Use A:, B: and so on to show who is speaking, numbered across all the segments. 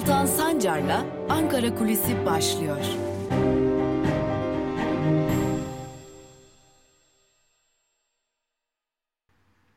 A: Altan Sancar'la Ankara Kulisi başlıyor.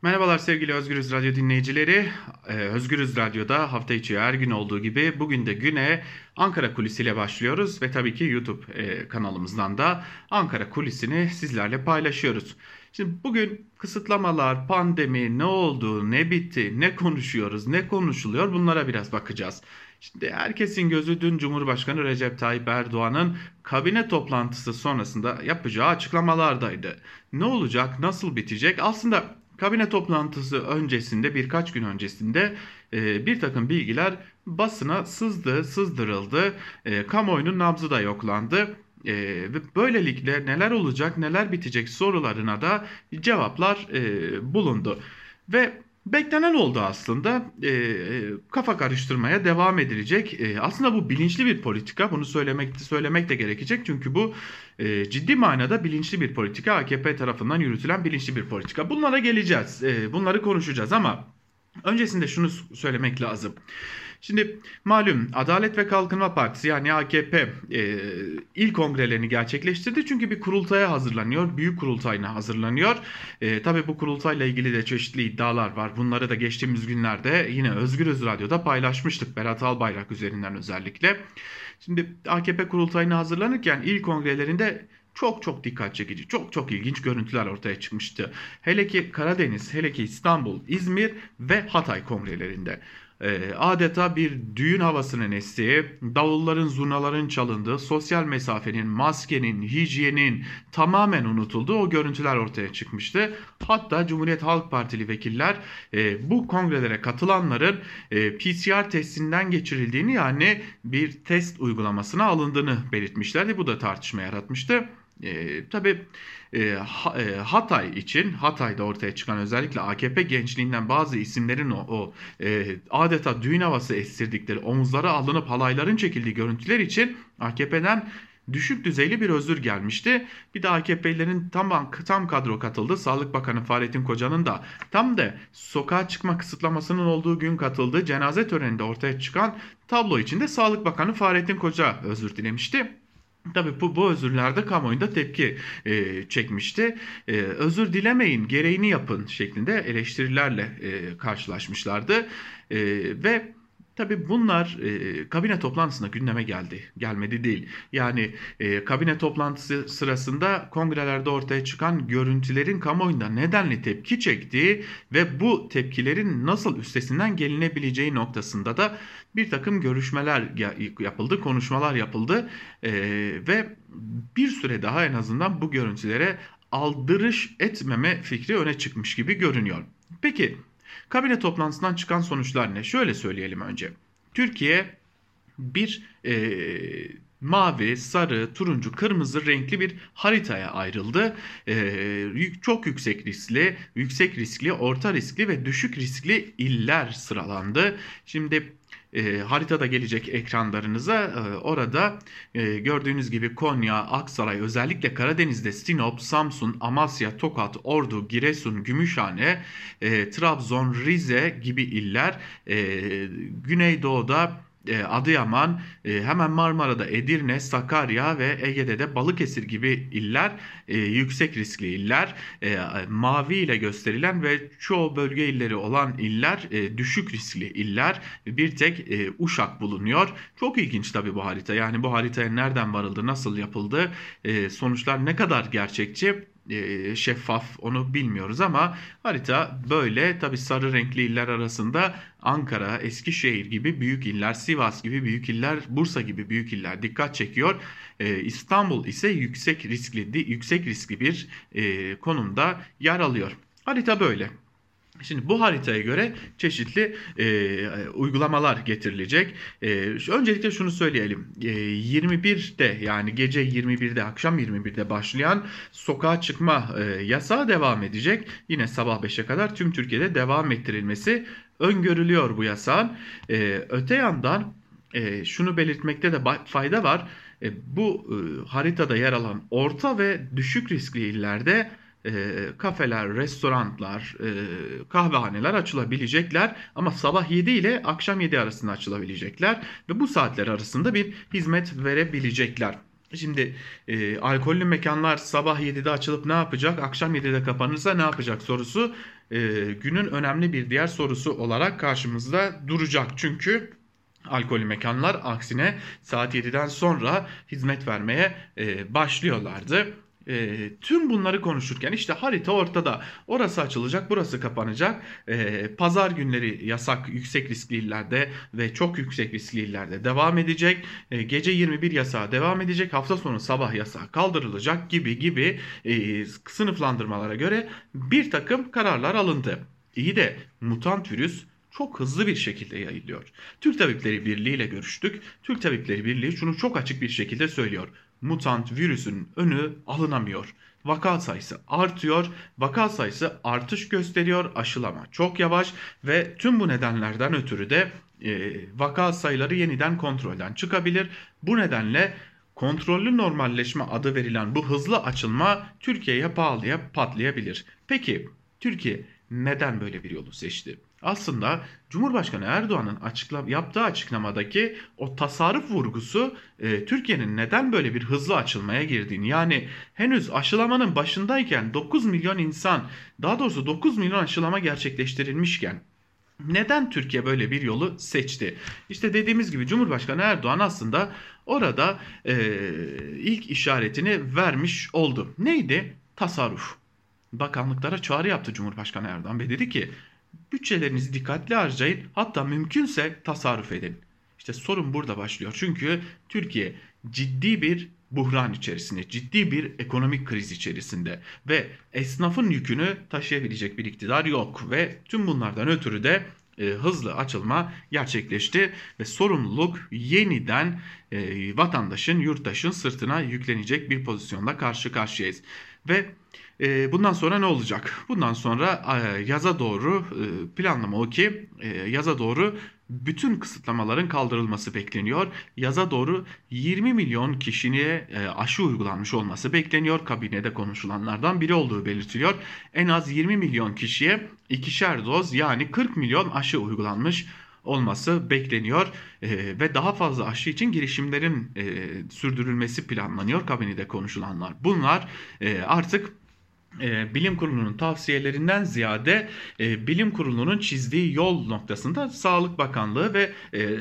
B: Merhabalar sevgili Özgürüz Radyo dinleyicileri. Ee, Özgürüz Radyo'da hafta içi her gün olduğu gibi bugün de güne Ankara Kulisi ile başlıyoruz ve tabii ki YouTube e, kanalımızdan da Ankara Kulisi'ni sizlerle paylaşıyoruz. Şimdi bugün kısıtlamalar, pandemi, ne oldu, ne bitti, ne konuşuyoruz, ne konuşuluyor bunlara biraz bakacağız. Şimdi herkesin gözü dün Cumhurbaşkanı Recep Tayyip Erdoğan'ın kabine toplantısı sonrasında yapacağı açıklamalardaydı. Ne olacak, nasıl bitecek? Aslında kabine toplantısı öncesinde birkaç gün öncesinde e, bir takım bilgiler basına sızdı, sızdırıldı. E, kamuoyunun nabzı da yoklandı. E, ve böylelikle neler olacak, neler bitecek sorularına da cevaplar bulundu. Ve beklenen oldu aslında. E, e, kafa karıştırmaya devam edilecek. E, aslında bu bilinçli bir politika. Bunu söylemek söylemek de gerekecek. Çünkü bu e, ciddi manada bilinçli bir politika. AKP tarafından yürütülen bilinçli bir politika. Bunlara geleceğiz. E, bunları konuşacağız ama öncesinde şunu söylemek lazım. Şimdi malum Adalet ve Kalkınma Partisi yani AKP e, il kongrelerini gerçekleştirdi. Çünkü bir kurultaya hazırlanıyor. Büyük kurultayına hazırlanıyor. E, tabii bu kurultayla ilgili de çeşitli iddialar var. Bunları da geçtiğimiz günlerde yine Özgürüz Radyo'da paylaşmıştık. Berat Albayrak üzerinden özellikle. Şimdi AKP kurultayına hazırlanırken il kongrelerinde çok çok dikkat çekici, çok çok ilginç görüntüler ortaya çıkmıştı. Hele ki Karadeniz, hele ki İstanbul, İzmir ve Hatay kongrelerinde. Ee, adeta bir düğün havasının estiği, davulların, zurnaların çalındığı, sosyal mesafenin, maskenin, hijyenin tamamen unutulduğu o görüntüler ortaya çıkmıştı. Hatta Cumhuriyet Halk Partili vekiller e, bu kongrelere katılanların e, PCR testinden geçirildiğini yani bir test uygulamasına alındığını belirtmişlerdi. Bu da tartışma yaratmıştı. E, tabii e, ha, e, Hatay için Hatay'da ortaya çıkan özellikle AKP gençliğinden bazı isimlerin o, o e, adeta düğün havası estirdikleri omuzlara alınıp halayların çekildiği görüntüler için AKP'den düşük düzeyli bir özür gelmişti. Bir de AKP'lerin tam, tam kadro katıldı. Sağlık Bakanı Fahrettin Koca'nın da tam da sokağa çıkma kısıtlamasının olduğu gün katıldığı cenaze töreninde ortaya çıkan tablo içinde Sağlık Bakanı Fahrettin Koca özür dilemişti. Tabii bu, bu özürlerde kamuoyunda tepki e, çekmişti. E, özür dilemeyin, gereğini yapın şeklinde eleştirilerle e, karşılaşmışlardı. E, ve Tabii bunlar e, kabine toplantısında gündeme geldi. Gelmedi değil. Yani e, kabine toplantısı sırasında kongrelerde ortaya çıkan görüntülerin kamuoyunda nedenli tepki çektiği ve bu tepkilerin nasıl üstesinden gelinebileceği noktasında da bir takım görüşmeler yapıldı, konuşmalar yapıldı e, ve bir süre daha en azından bu görüntülere aldırış etmeme fikri öne çıkmış gibi görünüyor. Peki Kabine toplantısından çıkan sonuçlar ne? Şöyle söyleyelim önce. Türkiye bir e, mavi, sarı, turuncu, kırmızı renkli bir haritaya ayrıldı. Ee, çok yüksek riskli, yüksek riskli, orta riskli ve düşük riskli iller sıralandı. Şimdi e, haritada gelecek ekranlarınıza e, orada e, gördüğünüz gibi Konya, Aksaray özellikle Karadeniz'de Sinop, Samsun, Amasya, Tokat, Ordu, Giresun, Gümüşhane, e, Trabzon, Rize gibi iller e, Güneydoğu'da Adıyaman, e, hemen Marmara'da Edirne, Sakarya ve Ege'de de Balıkesir gibi iller e, yüksek riskli iller. Mavi ile gösterilen ve çoğu bölge illeri olan iller düşük riskli iller. Bir tek Uşak bulunuyor. Çok ilginç tabii bu harita. Yani bu haritaya nereden varıldı, nasıl yapıldı, sonuçlar ne kadar gerçekçi e, şeffaf onu bilmiyoruz ama harita böyle tabi sarı renkli iller arasında Ankara, Eskişehir gibi büyük iller, Sivas gibi büyük iller, Bursa gibi büyük iller dikkat çekiyor. E, İstanbul ise yüksek riskli yüksek riskli bir e, konumda yer alıyor. Harita böyle. Şimdi bu haritaya göre çeşitli e, uygulamalar getirilecek. E, öncelikle şunu söyleyelim. E, 21'de yani gece 21'de akşam 21'de başlayan sokağa çıkma e, yasağı devam edecek. Yine sabah 5'e kadar tüm Türkiye'de devam ettirilmesi öngörülüyor bu yasağın. E, öte yandan e, şunu belirtmekte de fayda var. E, bu e, haritada yer alan orta ve düşük riskli illerde e, kafeler, restoranlar, e, kahvehaneler açılabilecekler ama sabah 7 ile akşam 7 arasında açılabilecekler ve bu saatler arasında bir hizmet verebilecekler. Şimdi e, alkollü mekanlar sabah 7'de açılıp ne yapacak, akşam 7'de kapanırsa ne yapacak sorusu e, günün önemli bir diğer sorusu olarak karşımızda duracak. Çünkü alkollü mekanlar aksine saat 7'den sonra hizmet vermeye e, başlıyorlardı. E, tüm bunları konuşurken işte harita ortada. Orası açılacak, burası kapanacak. E, pazar günleri yasak yüksek riskli illerde ve çok yüksek riskli illerde devam edecek. E, gece 21 yasağı devam edecek. Hafta sonu sabah yasağı kaldırılacak gibi gibi e, sınıflandırmalara göre bir takım kararlar alındı. İyi de mutant virüs çok hızlı bir şekilde yayılıyor. Türk Tabipleri Birliği ile görüştük. Türk Tabipleri Birliği şunu çok açık bir şekilde söylüyor mutant virüsün önü alınamıyor. Vaka sayısı artıyor, vaka sayısı artış gösteriyor, aşılama çok yavaş ve tüm bu nedenlerden ötürü de e, vaka sayıları yeniden kontrolden çıkabilir. Bu nedenle kontrollü normalleşme adı verilen bu hızlı açılma Türkiye'ye pahalıya patlayabilir. Peki Türkiye neden böyle bir yolu seçti? Aslında Cumhurbaşkanı Erdoğan'ın açıkla, yaptığı açıklamadaki o tasarruf vurgusu e, Türkiye'nin neden böyle bir hızlı açılmaya girdiğini yani henüz aşılamanın başındayken 9 milyon insan daha doğrusu 9 milyon aşılama gerçekleştirilmişken neden Türkiye böyle bir yolu seçti? İşte dediğimiz gibi Cumhurbaşkanı Erdoğan aslında orada e, ilk işaretini vermiş oldu. Neydi? Tasarruf. Bakanlıklara çağrı yaptı Cumhurbaşkanı Erdoğan ve dedi ki Bütçelerinizi dikkatli harcayın hatta mümkünse tasarruf edin. İşte sorun burada başlıyor. Çünkü Türkiye ciddi bir buhran içerisinde, ciddi bir ekonomik kriz içerisinde ve esnafın yükünü taşıyabilecek bir iktidar yok ve tüm bunlardan ötürü de e, hızlı açılma gerçekleşti ve sorumluluk yeniden e, vatandaşın, yurttaşın sırtına yüklenecek bir pozisyonda karşı karşıyayız. Ve bundan sonra ne olacak? Bundan sonra e, yaza doğru e, planlama o ki e, yaza doğru bütün kısıtlamaların kaldırılması bekleniyor. Yaza doğru 20 milyon kişiye aşı uygulanmış olması bekleniyor. Kabinede konuşulanlardan biri olduğu belirtiliyor. En az 20 milyon kişiye ikişer doz yani 40 milyon aşı uygulanmış olması bekleniyor e, ve daha fazla aşı için girişimlerin e, sürdürülmesi planlanıyor kabinede konuşulanlar. Bunlar e, artık e, bilim kurulunun tavsiyelerinden ziyade e, bilim kurulunun çizdiği yol noktasında Sağlık Bakanlığı ve e,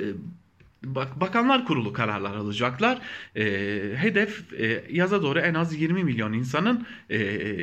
B: Bakanlar Kurulu kararlar alacaklar. E, hedef e, yaza doğru en az 20 milyon insanın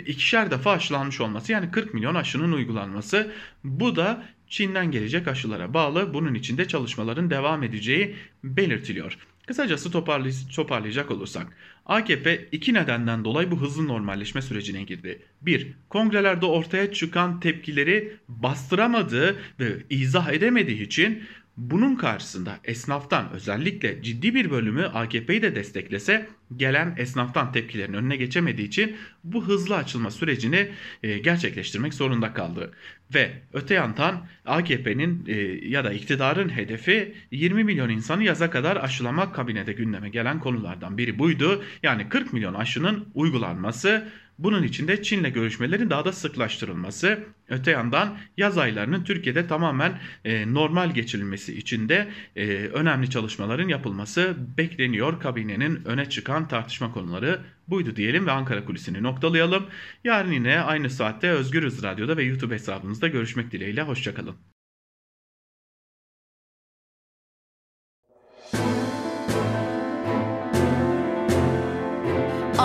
B: ikişer defa aşılanmış olması yani 40 milyon aşının uygulanması. Bu da Çin'den gelecek aşılara bağlı. Bunun için de çalışmaların devam edeceği belirtiliyor. Kısacası toparlay toparlayacak olursak AKP iki nedenden dolayı bu hızlı normalleşme sürecine girdi. 1. Kongrelerde ortaya çıkan tepkileri bastıramadığı ve izah edemediği için bunun karşısında esnaftan özellikle ciddi bir bölümü AKP'yi de desteklese gelen esnaftan tepkilerin önüne geçemediği için bu hızlı açılma sürecini e, gerçekleştirmek zorunda kaldı. Ve öte yandan AKP'nin e, ya da iktidarın hedefi 20 milyon insanı yaza kadar aşılamak kabinede gündeme gelen konulardan biri buydu. Yani 40 milyon aşının uygulanması bunun için de Çin'le görüşmelerin daha da sıklaştırılması, öte yandan yaz aylarının Türkiye'de tamamen e, normal geçirilmesi için de e, önemli çalışmaların yapılması bekleniyor. Kabinenin öne çıkan tartışma konuları buydu diyelim ve Ankara kulisini noktalayalım. Yarın yine aynı saatte Özgürüz Radyo'da ve YouTube hesabımızda görüşmek dileğiyle. Hoşçakalın.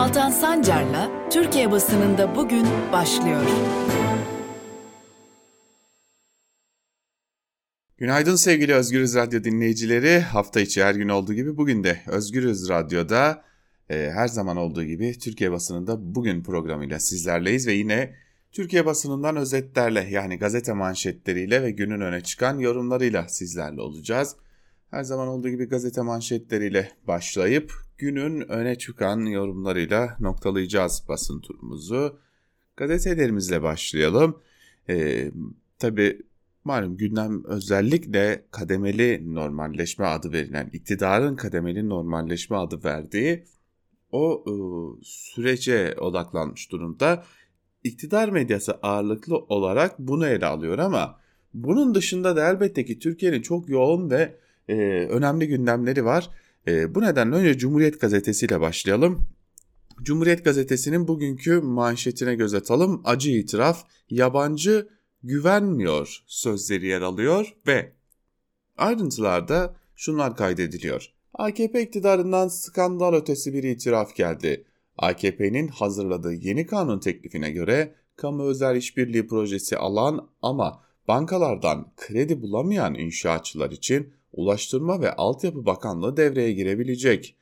A: Altan Sancar'la Türkiye basınında bugün başlıyor.
C: Günaydın sevgili Özgürüz Radyo dinleyicileri. Hafta içi her gün olduğu gibi bugün de Özgürüz Radyo'da e, her zaman olduğu gibi Türkiye basınında bugün programıyla sizlerleyiz ve yine Türkiye basınından özetlerle yani gazete manşetleriyle ve günün öne çıkan yorumlarıyla sizlerle olacağız. Her zaman olduğu gibi gazete manşetleriyle başlayıp günün öne çıkan yorumlarıyla noktalayacağız basın turumuzu. Gazetelerimizle başlayalım. Ee, tabii malum gündem özellikle kademeli normalleşme adı verilen, iktidarın kademeli normalleşme adı verdiği o e, sürece odaklanmış durumda.
B: iktidar medyası ağırlıklı olarak bunu ele alıyor ama bunun dışında da elbette ki Türkiye'nin çok yoğun ve e, önemli gündemleri var. E, bu nedenle önce Cumhuriyet Gazetesi ile başlayalım. Cumhuriyet Gazetesi'nin bugünkü manşetine göz atalım. Acı itiraf, yabancı güvenmiyor sözleri yer alıyor ve ayrıntılarda şunlar kaydediliyor. AKP iktidarından skandal ötesi bir itiraf geldi. AKP'nin hazırladığı yeni kanun teklifine göre kamu özel işbirliği projesi alan ama bankalardan kredi bulamayan inşaatçılar için Ulaştırma ve Altyapı Bakanlığı devreye girebilecek.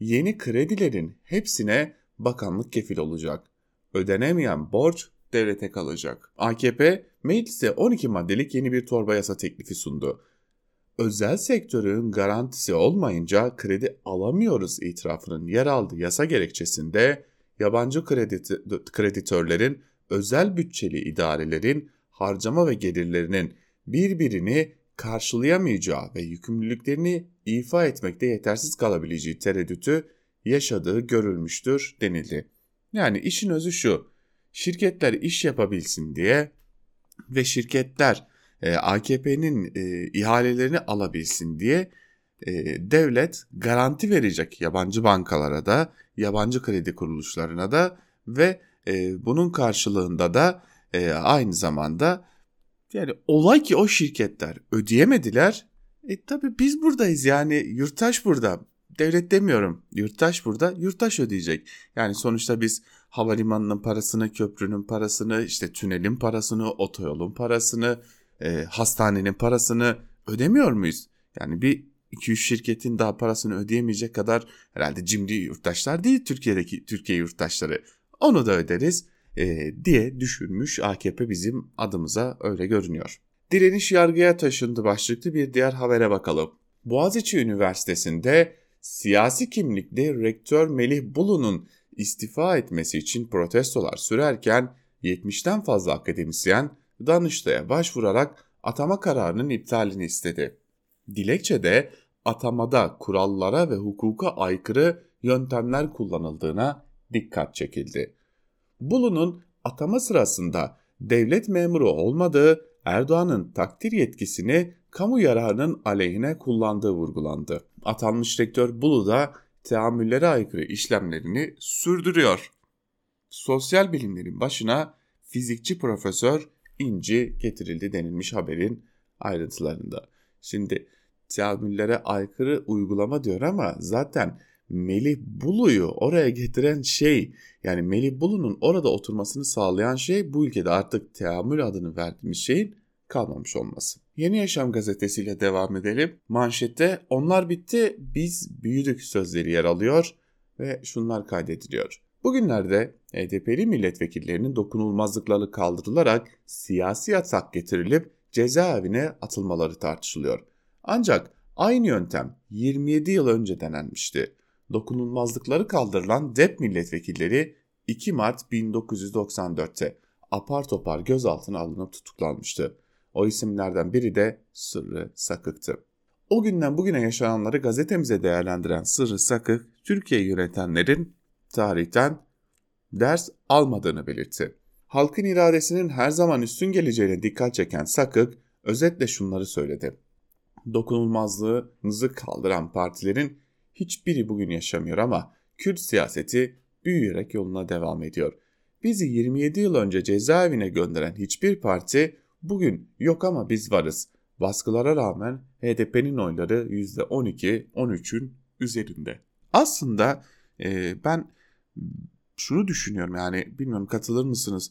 B: Yeni kredilerin hepsine bakanlık kefil olacak. Ödenemeyen borç devlete kalacak. AKP meclise 12 maddelik yeni bir torba yasa teklifi sundu. Özel sektörün garantisi olmayınca kredi alamıyoruz itirafının yer aldığı yasa gerekçesinde yabancı kreditörlerin özel bütçeli idarelerin harcama ve gelirlerinin birbirini karşılayamayacağı ve yükümlülüklerini ifa etmekte yetersiz kalabileceği tereddütü yaşadığı görülmüştür denildi. Yani işin özü şu, şirketler iş yapabilsin diye ve şirketler e, AKP'nin e, ihalelerini alabilsin diye e, devlet garanti verecek yabancı bankalara da, yabancı kredi kuruluşlarına da ve bunun karşılığında da aynı zamanda yani olay ki o şirketler ödeyemediler. E tabi biz buradayız yani yurttaş burada. Devlet demiyorum. Yurttaş burada. Yurttaş ödeyecek. Yani sonuçta biz havalimanının parasını, köprünün parasını, işte tünelin parasını, otoyolun parasını, e, hastanenin parasını ödemiyor muyuz? Yani bir 2-3 şirketin daha parasını ödeyemeyecek kadar herhalde cimri yurttaşlar değil Türkiye'deki Türkiye yurttaşları. Onu da öderiz e, diye düşünmüş AKP bizim adımıza öyle görünüyor. Direniş yargıya taşındı başlıklı bir diğer habere bakalım. Boğaziçi Üniversitesi'nde siyasi kimlikli rektör Melih Bulu'nun istifa etmesi için protestolar sürerken 70'ten fazla akademisyen Danıştay'a başvurarak atama kararının iptalini istedi. Dilekçede atamada kurallara ve hukuka aykırı yöntemler kullanıldığına dikkat çekildi. Bulu'nun atama sırasında devlet memuru olmadığı Erdoğan'ın takdir yetkisini kamu yararının aleyhine kullandığı vurgulandı. Atanmış rektör Bulu da teamüllere aykırı işlemlerini sürdürüyor. Sosyal bilimlerin başına fizikçi profesör İnci getirildi denilmiş haberin ayrıntılarında. Şimdi teamüllere aykırı uygulama diyor ama zaten Melih Bulu'yu oraya getiren şey yani Melih Bulu'nun orada oturmasını sağlayan şey bu ülkede artık teamül adını verdiğimiz şeyin kalmamış olması. Yeni Yaşam gazetesiyle devam edelim. Manşette onlar bitti biz büyüdük sözleri yer alıyor ve şunlar kaydediliyor. Bugünlerde HDP'li milletvekillerinin dokunulmazlıkları kaldırılarak siyasi yasak getirilip cezaevine atılmaları tartışılıyor. Ancak aynı yöntem 27 yıl önce denenmişti dokunulmazlıkları kaldırılan DEP milletvekilleri 2 Mart 1994'te apar topar gözaltına alınıp tutuklanmıştı. O isimlerden biri de Sırrı Sakık'tı. O günden bugüne yaşananları gazetemize değerlendiren Sırrı Sakık, Türkiye yönetenlerin tarihten ders almadığını belirtti. Halkın iradesinin her zaman üstün geleceğine dikkat çeken Sakık, özetle şunları söyledi. Dokunulmazlığınızı kaldıran partilerin hiçbiri bugün yaşamıyor ama Kürt siyaseti büyüyerek yoluna devam ediyor. Bizi 27 yıl önce cezaevine gönderen hiçbir parti bugün yok ama biz varız. Baskılara rağmen HDP'nin oyları %12-13'ün üzerinde. Aslında e, ben şunu düşünüyorum yani bilmiyorum katılır mısınız?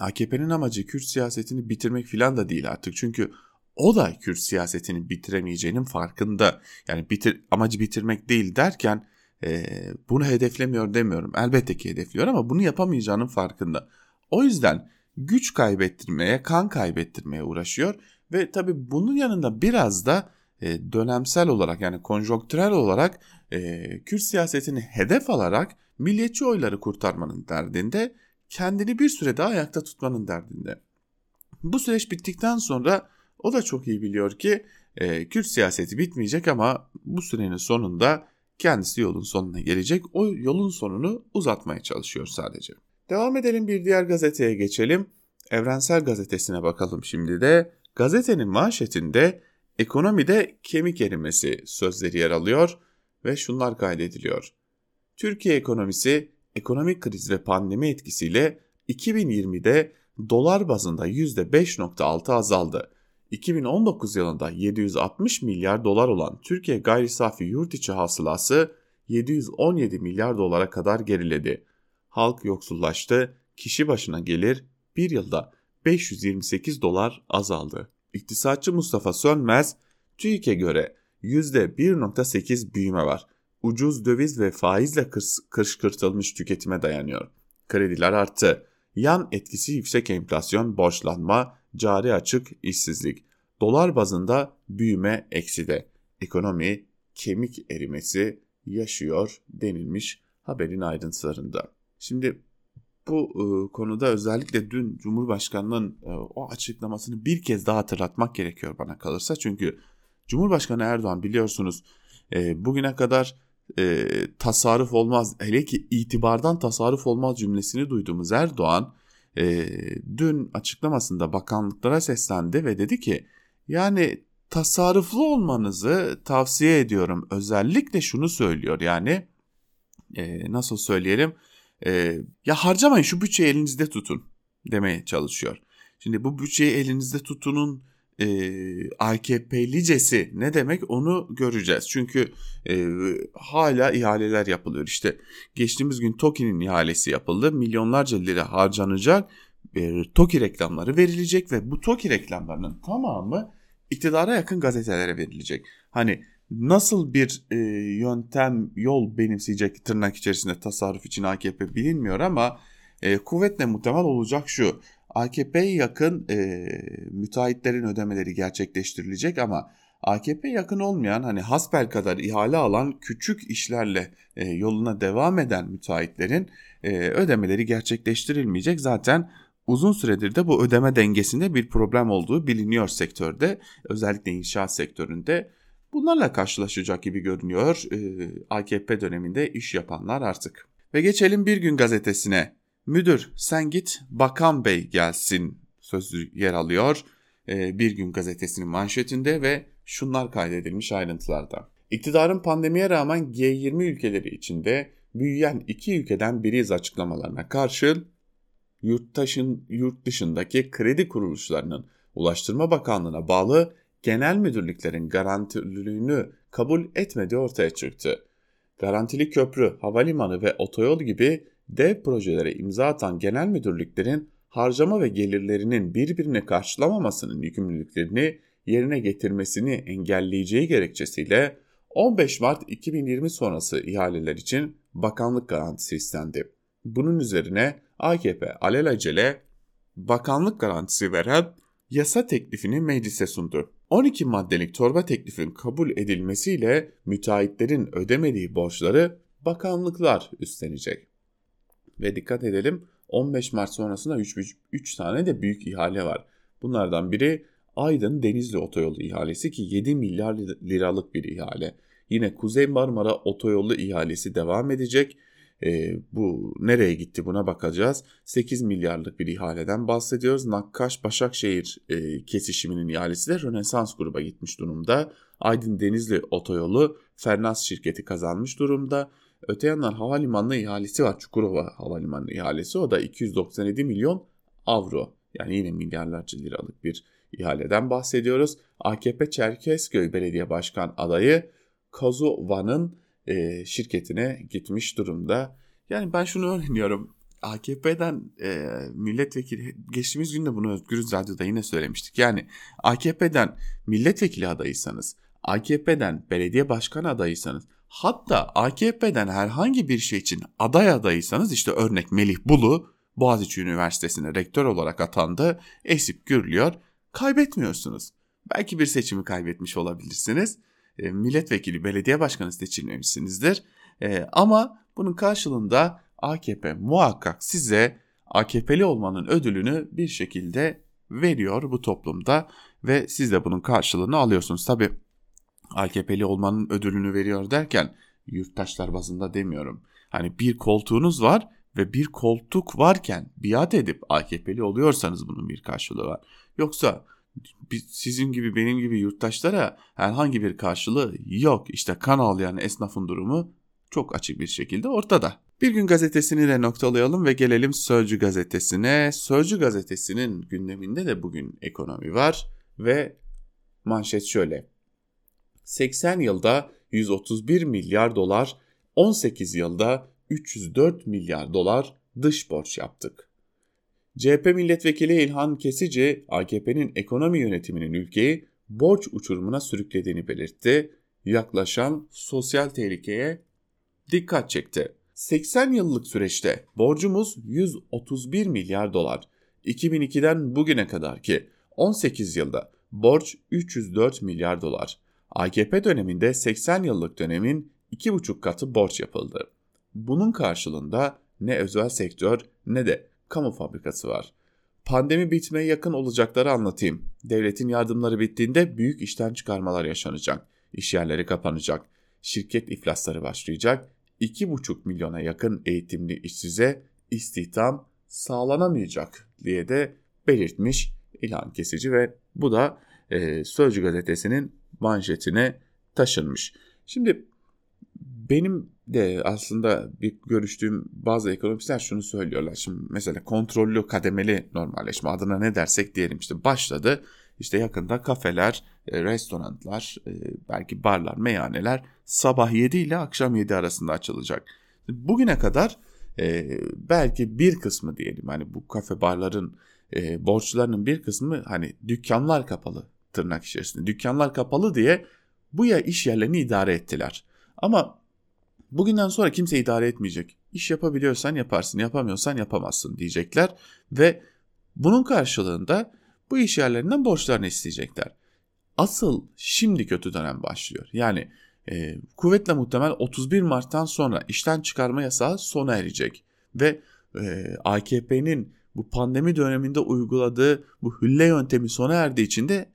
B: AKP'nin amacı Kürt siyasetini bitirmek filan da değil artık. Çünkü o da Kürt siyasetini bitiremeyeceğinin farkında. Yani bitir, amacı bitirmek değil derken e, bunu hedeflemiyor demiyorum. Elbette ki hedefliyor ama bunu yapamayacağının farkında. O yüzden güç kaybettirmeye, kan kaybettirmeye uğraşıyor ve tabii bunun yanında biraz da e, dönemsel olarak yani konjonktürel olarak e, Kürt siyasetini hedef alarak milliyetçi oyları kurtarmanın derdinde, kendini bir süre daha ayakta tutmanın derdinde. Bu süreç bittikten sonra o da çok iyi biliyor ki e, Kürt siyaseti bitmeyecek ama bu sürenin sonunda kendisi yolun sonuna gelecek. O yolun sonunu uzatmaya çalışıyor sadece. Devam edelim bir diğer gazeteye geçelim. Evrensel Gazetesi'ne bakalım şimdi de. Gazetenin manşetinde ekonomide kemik erimesi sözleri yer alıyor ve şunlar kaydediliyor. Türkiye ekonomisi ekonomik kriz ve pandemi etkisiyle 2020'de dolar bazında %5.6 azaldı. 2019 yılında 760 milyar dolar olan Türkiye gayri safi yurt içi hasılası 717 milyar dolara kadar geriledi. Halk yoksullaştı, kişi başına gelir bir yılda 528 dolar azaldı. İktisatçı Mustafa Sönmez, TÜİK'e göre %1.8 büyüme var. Ucuz döviz ve faizle kışkırtılmış tüketime dayanıyor. Krediler arttı. Yan etkisi yüksek enflasyon, borçlanma, cari açık, işsizlik. Dolar bazında büyüme ekside. Ekonomi kemik erimesi yaşıyor denilmiş haberin ayrıntılarında. Şimdi bu e, konuda özellikle dün Cumhurbaşkanı'nın e, o açıklamasını bir kez daha hatırlatmak gerekiyor bana kalırsa. Çünkü Cumhurbaşkanı Erdoğan biliyorsunuz e, bugüne kadar e, tasarruf olmaz hele ki itibardan tasarruf olmaz cümlesini duyduğumuz Erdoğan e, dün açıklamasında bakanlıklara seslendi ve dedi ki yani tasarruflu olmanızı tavsiye ediyorum. Özellikle şunu söylüyor yani e, nasıl söyleyelim e, ya harcamayın şu bütçeyi elinizde tutun demeye çalışıyor. Şimdi bu bütçeyi elinizde tutunun e, AKP'licesi ne demek onu göreceğiz. Çünkü e, hala ihaleler yapılıyor. İşte geçtiğimiz gün TOKİ'nin ihalesi yapıldı. Milyonlarca lira harcanacak. E, TOKİ reklamları verilecek ve bu TOKİ reklamlarının tamamı iktidara yakın gazetelere verilecek. Hani nasıl bir e, yöntem, yol benimseyecek tırnak içerisinde tasarruf için AKP bilinmiyor ama e, kuvvetle muhtemel olacak şu. AKP'ye yakın e, müteahhitlerin ödemeleri gerçekleştirilecek ama AKP yakın olmayan hani hasbel kadar ihale alan küçük işlerle e, yoluna devam eden müteahhitlerin e, ödemeleri gerçekleştirilmeyecek. Zaten uzun süredir de bu ödeme dengesinde bir problem olduğu biliniyor sektörde. Özellikle inşaat sektöründe bunlarla karşılaşacak gibi görünüyor e, AKP döneminde iş yapanlar artık. Ve geçelim Bir Gün gazetesine. Müdür sen git bakan bey gelsin sözü yer alıyor e, Bir Gün gazetesinin manşetinde ve şunlar kaydedilmiş ayrıntılarda. İktidarın pandemiye rağmen G20 ülkeleri içinde büyüyen iki ülkeden biriyiz açıklamalarına karşın yurttaşın, yurt dışındaki kredi kuruluşlarının Ulaştırma Bakanlığı'na bağlı genel müdürlüklerin garantililiğini kabul etmediği ortaya çıktı. Garantili köprü, havalimanı ve otoyol gibi dev projelere imza atan genel müdürlüklerin harcama ve gelirlerinin birbirini karşılamamasının yükümlülüklerini yerine getirmesini engelleyeceği gerekçesiyle 15 Mart 2020 sonrası ihaleler için bakanlık garantisi istendi. Bunun üzerine AKP alelacele bakanlık garantisi veren yasa teklifini meclise sundu. 12 maddelik torba teklifin kabul edilmesiyle müteahhitlerin ödemediği borçları bakanlıklar üstlenecek. Ve dikkat edelim 15 Mart sonrasında 3, 3 tane de büyük ihale var. Bunlardan biri Aydın Denizli Otoyolu ihalesi ki 7 milyar liralık bir ihale. Yine Kuzey Marmara Otoyolu ihalesi devam edecek. E, bu nereye gitti buna bakacağız. 8 milyarlık bir ihaleden bahsediyoruz. Nakkaş Başakşehir e, kesişiminin ihalesi de Rönesans gruba gitmiş durumda. Aydın Denizli Otoyolu Fernaz şirketi kazanmış durumda. Öte yandan havalimanı ihalesi var. Çukurova Havalimanı ihalesi. O da 297 milyon avro. Yani yine milyarlarca liralık bir ihaleden bahsediyoruz. AKP Çerkezköy Belediye Başkan adayı Kozova'nın e, şirketine gitmiş durumda. Yani ben şunu öğreniyorum. AKP'den e, milletvekili geçtiğimiz gün de bunu Özgürüz Radyo'da yine söylemiştik. Yani AKP'den milletvekili adayıysanız, AKP'den belediye başkan adayıysanız, hatta AKP'den herhangi bir şey için aday adayıysanız işte örnek Melih Bulu Boğaziçi Üniversitesi'ne rektör olarak atandı. Esip gürlüyor. Kaybetmiyorsunuz. Belki bir seçimi kaybetmiş olabilirsiniz e, milletvekili, belediye başkanı seçilmemişsinizdir. E, ama bunun karşılığında AKP muhakkak size AKP'li olmanın ödülünü bir şekilde veriyor bu toplumda ve siz de bunun karşılığını alıyorsunuz. Tabi AKP'li olmanın ödülünü veriyor derken yurttaşlar bazında demiyorum. Hani bir koltuğunuz var ve bir koltuk varken biat edip AKP'li oluyorsanız bunun bir karşılığı var. Yoksa sizin gibi benim gibi yurttaşlara herhangi bir karşılığı yok. İşte kan ağlayan esnafın durumu çok açık bir şekilde ortada. Bir gün gazetesini de noktalayalım ve gelelim Sözcü gazetesine. Sözcü gazetesinin gündeminde de bugün ekonomi var ve manşet şöyle. 80 yılda 131 milyar dolar, 18 yılda 304 milyar dolar dış borç yaptık. CHP milletvekili İlhan Kesici, AKP'nin ekonomi yönetiminin ülkeyi borç uçurumuna sürüklediğini belirtti. Yaklaşan sosyal tehlikeye dikkat çekti. 80 yıllık süreçte borcumuz 131 milyar dolar. 2002'den bugüne kadar ki 18 yılda borç 304 milyar dolar. AKP döneminde 80 yıllık dönemin 2,5 katı borç yapıldı. Bunun karşılığında ne özel sektör ne de kamu fabrikası var. Pandemi bitmeye yakın olacakları anlatayım. Devletin yardımları bittiğinde büyük işten çıkarmalar yaşanacak. İş yerleri kapanacak. Şirket iflasları başlayacak. 2,5 milyona yakın eğitimli işsize istihdam sağlanamayacak diye de belirtmiş ilan kesici ve bu da e, Sözcü gazetesinin manşetine taşınmış. Şimdi benim de aslında bir görüştüğüm bazı ekonomistler şunu söylüyorlar. Şimdi mesela kontrollü kademeli normalleşme adına ne dersek diyelim işte başladı. İşte yakında kafeler, e, restoranlar, e, belki barlar, meyhaneler sabah 7 ile akşam 7 arasında açılacak. Bugüne kadar e, belki bir kısmı diyelim hani bu kafe barların borçlarının bir kısmı hani dükkanlar kapalı tırnak içerisinde. Dükkanlar kapalı diye bu ya iş yerlerini idare ettiler. Ama bugünden sonra kimse idare etmeyecek. İş yapabiliyorsan yaparsın, yapamıyorsan yapamazsın diyecekler ve bunun karşılığında bu iş yerlerinden borçlarını isteyecekler. Asıl şimdi kötü dönem başlıyor. Yani e, kuvvetle muhtemel 31 Mart'tan sonra işten çıkarma yasağı sona erecek ve e, AKP'nin bu pandemi döneminde uyguladığı bu hülle yöntemi sona erdiği için de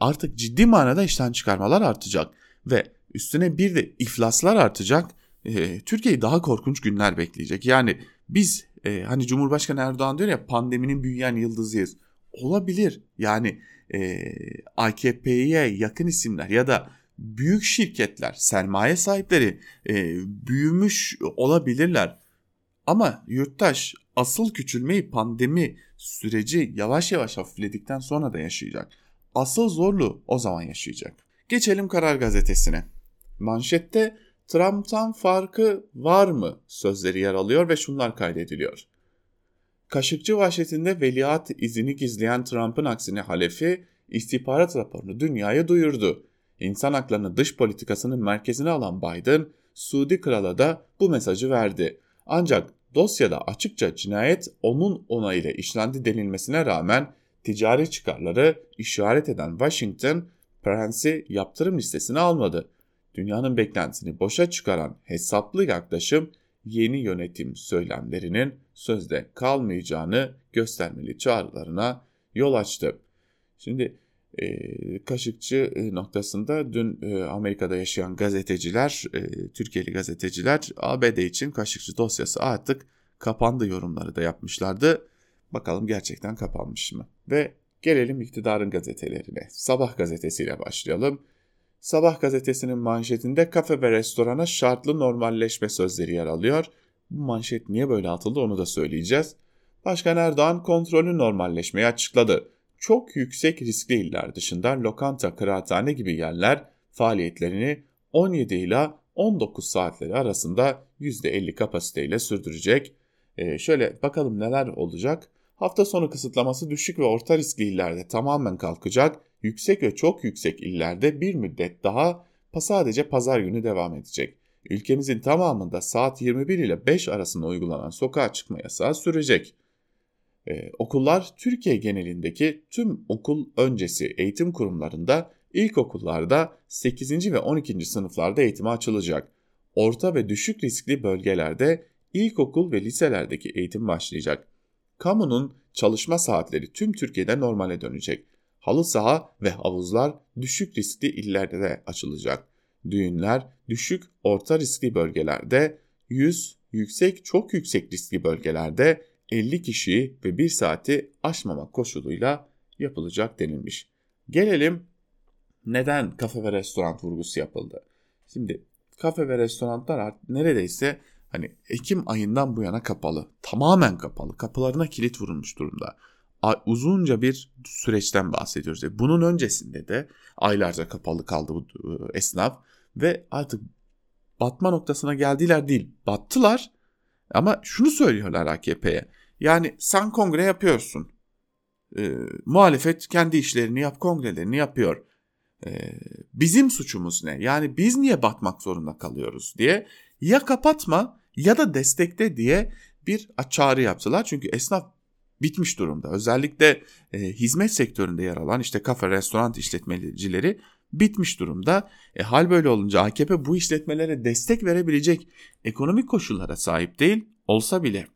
B: artık ciddi manada işten çıkarmalar artacak ve üstüne bir de iflaslar artacak. E, Türkiye'yi daha korkunç günler bekleyecek. Yani biz e, hani Cumhurbaşkanı Erdoğan diyor ya pandeminin büyüyen yıldızıyız. Olabilir. Yani e, AKP'ye yakın isimler ya da büyük şirketler, sermaye sahipleri e, büyümüş olabilirler. Ama yurttaş asıl küçülmeyi pandemi süreci yavaş yavaş hafifledikten sonra da yaşayacak. Asıl zorluğu o zaman yaşayacak. Geçelim Karar Gazetesi'ne. Manşette Trump'tan farkı var mı sözleri yer alıyor ve şunlar kaydediliyor. Kaşıkçı vahşetinde veliaht izini gizleyen Trump'ın aksine halefi istihbarat raporunu dünyaya duyurdu. İnsan haklarını dış politikasının merkezine alan Biden, Suudi Kral'a da bu mesajı verdi. Ancak dosyada açıkça cinayet onun onayıyla işlendi denilmesine rağmen ticari çıkarları işaret eden Washington, Prensi yaptırım listesine almadı. Dünyanın beklentisini boşa çıkaran hesaplı yaklaşım yeni yönetim söylemlerinin sözde kalmayacağını göstermeli çağrılarına yol açtı. Şimdi e, Kaşıkçı e, noktasında dün e, Amerika'da yaşayan gazeteciler, e, Türkiye'li gazeteciler ABD için Kaşıkçı dosyası artık kapandı yorumları da yapmışlardı. Bakalım gerçekten kapanmış mı? Ve gelelim iktidarın gazetelerine. Sabah gazetesiyle başlayalım. Sabah gazetesinin manşetinde kafe ve restorana şartlı normalleşme sözleri yer alıyor. Bu manşet niye böyle atıldı onu da söyleyeceğiz. Başkan Erdoğan kontrolü normalleşmeyi açıkladı. Çok yüksek riskli iller dışında lokanta, kıraathane gibi yerler faaliyetlerini 17 ile 19 saatleri arasında %50 kapasiteyle sürdürecek. Ee, şöyle bakalım neler olacak. Hafta sonu kısıtlaması düşük ve orta riskli illerde tamamen kalkacak. Yüksek ve çok yüksek illerde bir müddet daha sadece pazar günü devam edecek. Ülkemizin tamamında saat 21 ile 5 arasında uygulanan sokağa çıkma yasağı sürecek. Ee, okullar Türkiye genelindeki tüm okul öncesi eğitim kurumlarında ilkokullarda 8. ve 12. sınıflarda eğitime açılacak. Orta ve düşük riskli bölgelerde ilkokul ve liselerdeki eğitim başlayacak. Kamunun çalışma saatleri tüm Türkiye'de normale dönecek. Halı saha ve havuzlar düşük riskli illerde de açılacak. Düğünler düşük orta riskli bölgelerde 100, yüksek çok yüksek riskli bölgelerde 50 kişi ve 1 saati aşmamak koşuluyla yapılacak denilmiş. Gelelim neden kafe ve restoran vurgusu yapıldı? Şimdi kafe ve restoranlar neredeyse hani Ekim ayından bu yana kapalı. Tamamen kapalı. Kapılarına kilit vurulmuş durumda. Uzunca bir süreçten bahsediyoruz. E, bunun öncesinde de aylarca kapalı kaldı bu e, esnaf ve artık batma noktasına geldiler değil. Battılar ama şunu söylüyorlar AKP'ye. Yani sen kongre yapıyorsun. E, muhalefet kendi işlerini yap, kongrelerini yapıyor. E, bizim suçumuz ne? Yani biz niye batmak zorunda kalıyoruz diye ya kapatma ya da destekte diye bir çağrı yaptılar. Çünkü esnaf bitmiş durumda. Özellikle e, hizmet sektöründe yer alan işte kafe, restoran işletmecileri bitmiş durumda. E, hal böyle olunca AKP bu işletmelere destek verebilecek ekonomik koşullara sahip değil olsa bile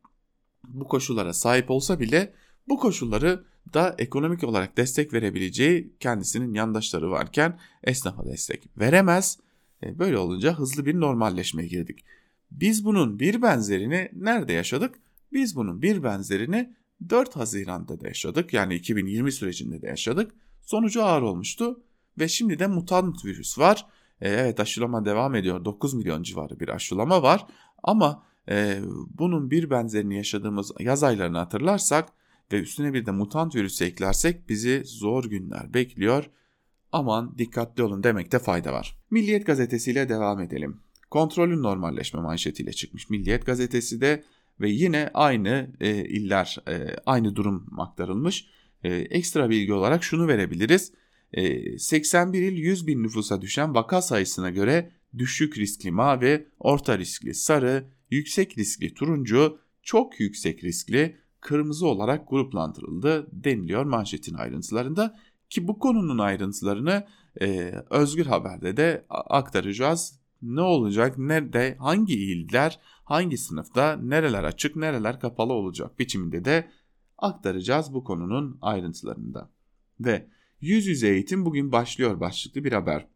B: bu koşullara sahip olsa bile bu koşulları da ekonomik olarak destek verebileceği kendisinin yandaşları varken esnafa destek veremez. E, böyle olunca hızlı bir normalleşmeye girdik. Biz bunun bir benzerini nerede yaşadık? Biz bunun bir benzerini 4 Haziran'da da yaşadık. Yani 2020 sürecinde de yaşadık. Sonucu ağır olmuştu ve şimdi de mutant virüs var. E, evet aşılama devam ediyor. 9 milyon civarı bir aşılama var. Ama e, bunun bir benzerini yaşadığımız yaz aylarını hatırlarsak ve üstüne bir de mutant virüsü eklersek bizi zor günler bekliyor. Aman dikkatli olun demekte fayda var. Milliyet gazetesiyle devam edelim. Kontrolün normalleşme manşetiyle çıkmış Milliyet gazetesi de ve yine aynı e, iller e, aynı durum aktarılmış. E, ekstra bilgi olarak şunu verebiliriz. E, 81 il 100 bin nüfusa düşen vaka sayısına göre düşük riskli mavi, orta riskli sarı, yüksek riskli turuncu, çok yüksek riskli kırmızı olarak gruplandırıldı deniliyor manşetin ayrıntılarında ki bu konunun ayrıntılarını e, Özgür Haber'de de aktaracağız. Ne olacak, nerede, hangi iller, hangi sınıfta, nereler açık, nereler kapalı olacak biçiminde de aktaracağız bu konunun ayrıntılarında. Ve yüz yüze eğitim bugün başlıyor başlıklı bir haber.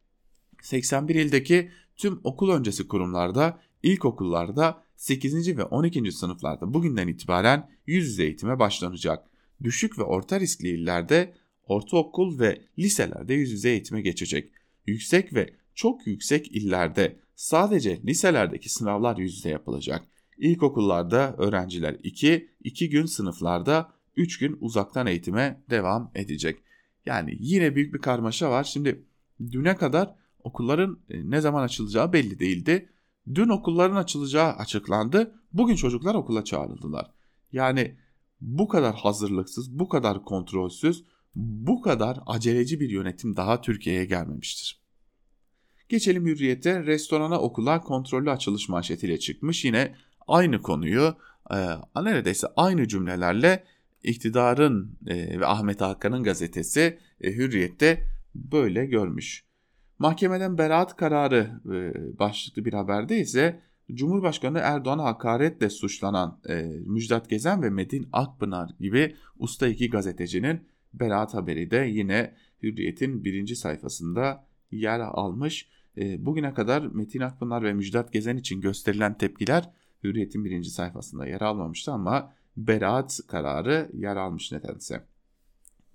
B: 81 ildeki tüm okul öncesi kurumlarda, ilkokullarda 8. ve 12. sınıflarda bugünden itibaren yüz yüze eğitime başlanacak. Düşük ve orta riskli illerde ortaokul ve liselerde yüz yüze eğitime geçecek. Yüksek ve çok yüksek illerde sadece liselerdeki sınavlar yüz yüze yapılacak. İlkokullarda öğrenciler 2, 2 gün sınıflarda 3 gün uzaktan eğitime devam edecek. Yani yine büyük bir karmaşa var. Şimdi düne kadar okulların e, ne zaman açılacağı belli değildi. Dün okulların açılacağı açıklandı. Bugün çocuklar okula çağrıldılar. Yani bu kadar hazırlıksız, bu kadar kontrolsüz, bu kadar aceleci bir yönetim daha Türkiye'ye gelmemiştir. Geçelim hürriyete restorana okula kontrollü açılış manşetiyle çıkmış. Yine aynı konuyu e, neredeyse aynı cümlelerle iktidarın e, ve Ahmet Hakan'ın gazetesi e, Hürriyet'te böyle görmüş. Mahkemeden beraat kararı e, başlıklı bir haberde ise Cumhurbaşkanı Erdoğan'a hakaretle suçlanan e, Müjdat Gezen ve Metin Akpınar gibi usta iki gazetecinin beraat haberi de yine Hürriyet'in birinci sayfasında yer almış. E, bugüne kadar Metin Akpınar ve Müjdat Gezen için gösterilen tepkiler Hürriyet'in birinci sayfasında yer almamıştı ama beraat kararı yer almış nedense.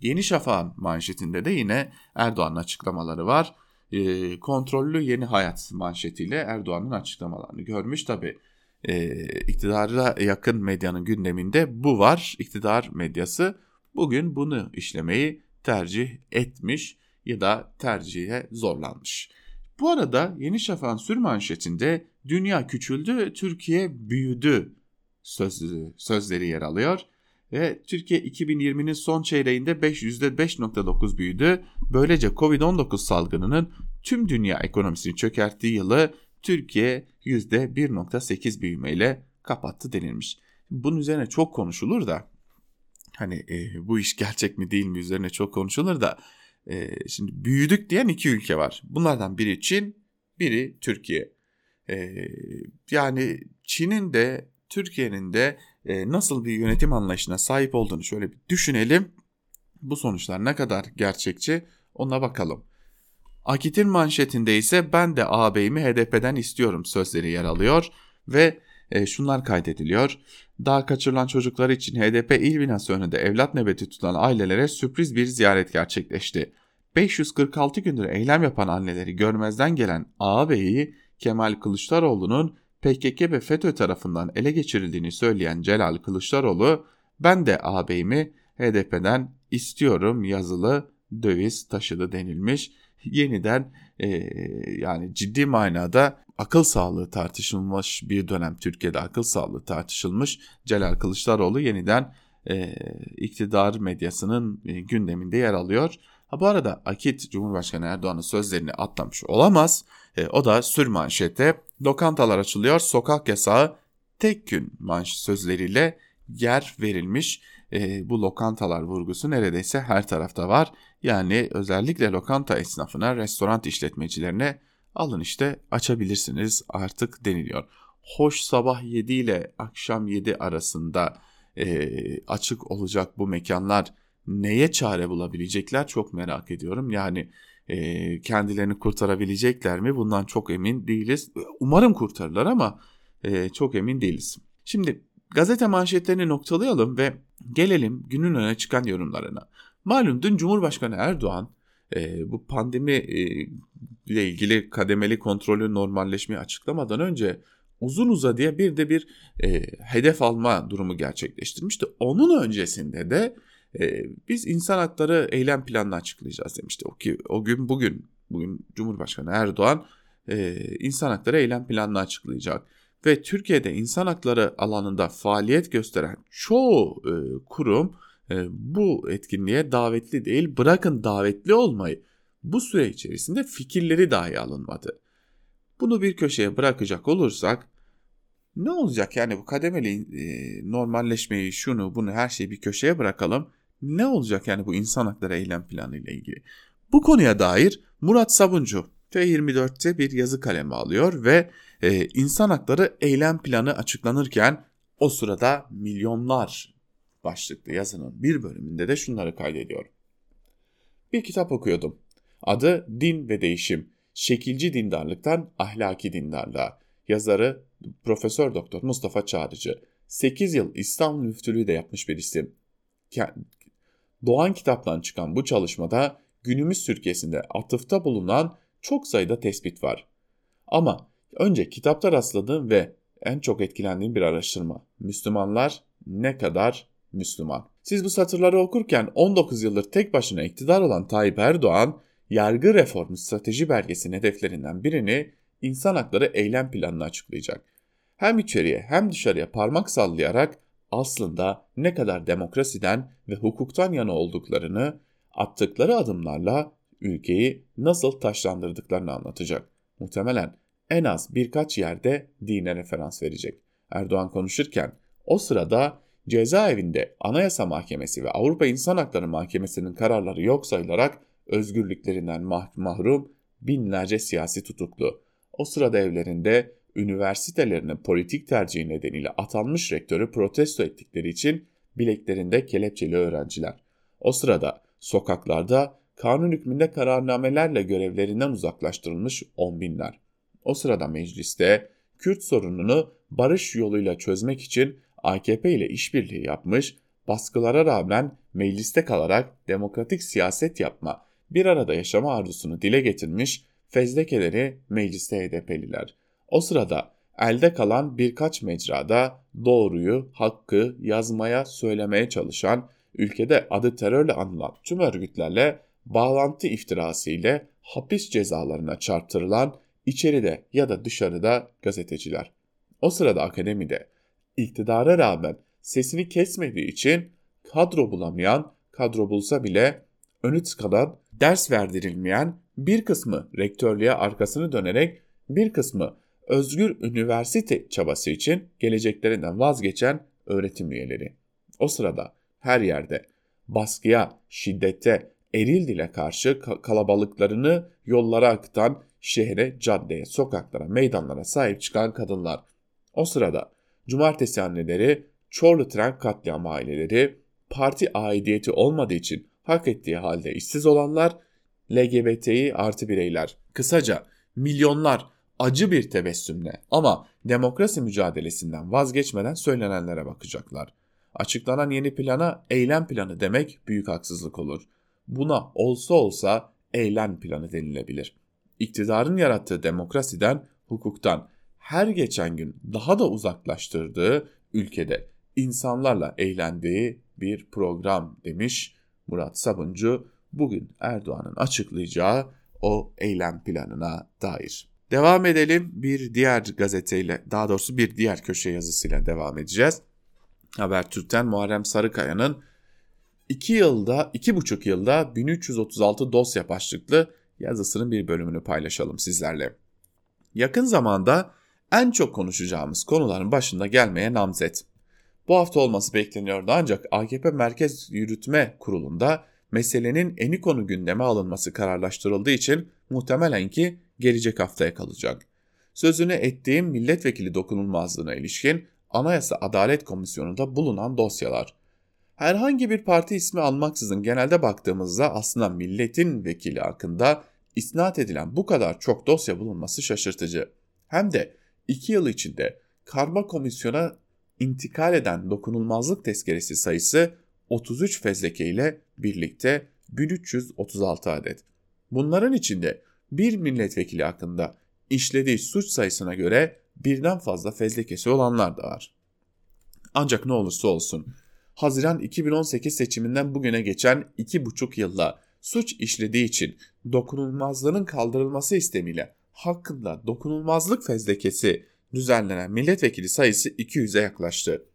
B: Yeni Şafak'ın manşetinde de yine Erdoğan'ın açıklamaları var e, kontrollü yeni hayat manşetiyle Erdoğan'ın açıklamalarını görmüş. Tabi e, iktidara yakın medyanın gündeminde bu var. İktidar medyası bugün bunu işlemeyi tercih etmiş ya da tercihe zorlanmış. Bu arada Yeni Şafak'ın sür manşetinde dünya küçüldü, Türkiye büyüdü sözü, sözleri yer alıyor ve Türkiye 2020'nin son çeyreğinde 5 %5.9 büyüdü. Böylece Covid-19 salgınının tüm dünya ekonomisini çökerttiği yılı Türkiye %1.8 büyümeyle kapattı denilmiş. Bunun üzerine çok konuşulur da hani e, bu iş gerçek mi değil mi üzerine çok konuşulur da e, şimdi büyüdük diyen iki ülke var. Bunlardan biri Çin, biri Türkiye. E, yani Çin'in de Türkiye'nin de e, nasıl bir yönetim anlayışına sahip olduğunu şöyle bir düşünelim. Bu sonuçlar ne kadar gerçekçi ona bakalım. Akit'in manşetinde ise ben de ağabeyimi HDP'den istiyorum sözleri yer alıyor ve e, şunlar kaydediliyor. Daha kaçırılan çocuklar için HDP il binası önünde evlat nöbeti tutan ailelere sürpriz bir ziyaret gerçekleşti. 546 gündür eylem yapan anneleri görmezden gelen ağabeyi Kemal Kılıçdaroğlu'nun PKK ve FETÖ tarafından ele geçirildiğini söyleyen Celal Kılıçdaroğlu ben de ağabeyimi HDP'den istiyorum yazılı döviz taşıdı denilmiş. Yeniden e, yani ciddi manada akıl sağlığı tartışılmış bir dönem Türkiye'de akıl sağlığı tartışılmış. Celal Kılıçdaroğlu yeniden e, iktidar medyasının e, gündeminde yer alıyor. Ha bu arada Akit Cumhurbaşkanı Erdoğan'ın sözlerini atlamış olamaz. E, o da sür manşette lokantalar açılıyor sokak yasağı tek gün manş sözleriyle yer verilmiş. E, bu lokantalar vurgusu neredeyse her tarafta var. Yani özellikle lokanta esnafına, restoran işletmecilerine alın işte açabilirsiniz artık deniliyor. Hoş sabah 7 ile akşam 7 arasında e, açık olacak bu mekanlar neye çare bulabilecekler çok merak ediyorum. Yani e, kendilerini kurtarabilecekler mi bundan çok emin değiliz. Umarım kurtarırlar ama e, çok emin değiliz. Şimdi gazete manşetlerini noktalayalım ve gelelim günün öne çıkan yorumlarına. Malum dün Cumhurbaşkanı Erdoğan e, bu pandemi e, ile ilgili kademeli kontrolü normalleşmeyi açıklamadan önce uzun uzadıya bir de bir e, hedef alma durumu gerçekleştirmişti. Onun öncesinde de e, biz insan hakları eylem planını açıklayacağız demişti. O ki o gün bugün bugün Cumhurbaşkanı Erdoğan e, insan hakları eylem planını açıklayacak ve Türkiye'de insan hakları alanında faaliyet gösteren çoğu e, kurum e, bu etkinliğe davetli değil. Bırakın davetli olmayı. Bu süre içerisinde fikirleri dahi alınmadı. Bunu bir köşeye bırakacak olursak ne olacak yani bu kademeli e, normalleşmeyi şunu bunu her şeyi bir köşeye bırakalım. Ne olacak yani bu insan hakları eylem planı ile ilgili? Bu konuya dair Murat Sabuncu T24'te bir yazı kalemi alıyor ve e, insan hakları eylem planı açıklanırken o sırada milyonlar başlıklı yazının bir bölümünde de şunları kaydediyor. Bir kitap okuyordum. Adı Din ve Değişim. Şekilci dindarlıktan ahlaki dindarlığa. Yazarı Profesör Doktor Mustafa Çağrıcı. 8 yıl İstanbul müftülüğü de yapmış bir isim. Doğan kitaptan çıkan bu çalışmada günümüz Türkiye'sinde atıfta bulunan çok sayıda tespit var. Ama önce kitapta rastladığım ve en çok etkilendiğim bir araştırma. Müslümanlar ne kadar Müslüman? Siz bu satırları okurken 19 yıldır tek başına iktidar olan Tayyip Erdoğan, yargı reformu strateji belgesinin hedeflerinden birini insan hakları eylem planını açıklayacak. Hem içeriye hem dışarıya parmak sallayarak aslında ne kadar demokrasiden ve hukuktan yana olduklarını attıkları adımlarla ülkeyi nasıl taşlandırdıklarını anlatacak. Muhtemelen en az birkaç yerde dine referans verecek. Erdoğan konuşurken o sırada cezaevinde Anayasa Mahkemesi ve Avrupa İnsan Hakları Mahkemesi'nin kararları yok sayılarak özgürlüklerinden mah mahrum binlerce siyasi tutuklu. O sırada evlerinde üniversitelerinin politik tercihi nedeniyle atanmış rektörü protesto ettikleri için bileklerinde kelepçeli öğrenciler. O sırada sokaklarda kanun hükmünde kararnamelerle görevlerinden uzaklaştırılmış on binler. O sırada mecliste Kürt sorununu barış yoluyla çözmek için AKP ile işbirliği yapmış, baskılara rağmen mecliste kalarak demokratik siyaset yapma, bir arada yaşama arzusunu dile getirmiş fezlekeleri mecliste HDP'liler. O sırada elde kalan birkaç mecrada doğruyu, hakkı yazmaya, söylemeye çalışan, ülkede adı terörle anılan tüm örgütlerle bağlantı iftirası ile hapis cezalarına çarptırılan içeride ya da dışarıda gazeteciler. O sırada akademide iktidara rağmen sesini kesmediği için kadro bulamayan, kadro bulsa bile önü tıkadan, ders verdirilmeyen bir kısmı rektörlüğe arkasını dönerek bir kısmı özgür üniversite çabası için geleceklerinden vazgeçen öğretim üyeleri. O sırada her yerde baskıya, şiddete, eril dile karşı kalabalıklarını yollara akıtan şehre, caddeye, sokaklara, meydanlara sahip çıkan kadınlar. O sırada cumartesi anneleri, Çorlu tren katliam aileleri, parti aidiyeti olmadığı için hak ettiği halde işsiz olanlar, LGBTİ artı bireyler. Kısaca milyonlar acı bir tebessümle ama demokrasi mücadelesinden vazgeçmeden söylenenlere bakacaklar. Açıklanan yeni plana eylem planı demek büyük haksızlık olur. Buna olsa olsa eylem planı denilebilir. İktidarın yarattığı demokrasiden, hukuktan her geçen gün daha da uzaklaştırdığı ülkede insanlarla eğlendiği bir program demiş Murat Sabuncu bugün Erdoğan'ın açıklayacağı o eylem planına dair. Devam edelim bir diğer gazeteyle daha doğrusu bir diğer köşe yazısıyla devam edeceğiz. Habertürk'ten Muharrem Sarıkaya'nın 2 yılda, 2,5 yılda 1336 dosya başlıklı yazısının bir bölümünü paylaşalım sizlerle. Yakın zamanda en çok konuşacağımız konuların başında gelmeye namzet. Bu hafta olması bekleniyordu ancak AKP Merkez Yürütme Kurulu'nda meselenin eni konu gündeme alınması kararlaştırıldığı için muhtemelen ki gelecek haftaya kalacak. Sözünü ettiğim milletvekili dokunulmazlığına ilişkin Anayasa Adalet Komisyonu'nda bulunan dosyalar. Herhangi bir parti ismi almaksızın genelde baktığımızda aslında milletin vekili hakkında isnat edilen bu kadar çok dosya bulunması şaşırtıcı. Hem de 2 yıl içinde karma komisyona intikal eden dokunulmazlık tezkeresi sayısı 33 fezleke ile birlikte 1336 adet. Bunların içinde bir milletvekili hakkında işlediği suç sayısına göre birden fazla fezlekesi olanlar da var. Ancak ne olursa olsun Haziran 2018 seçiminden bugüne geçen 2,5 yılda suç işlediği için dokunulmazlığının kaldırılması istemiyle hakkında dokunulmazlık fezlekesi düzenlenen milletvekili sayısı 200'e yaklaştı.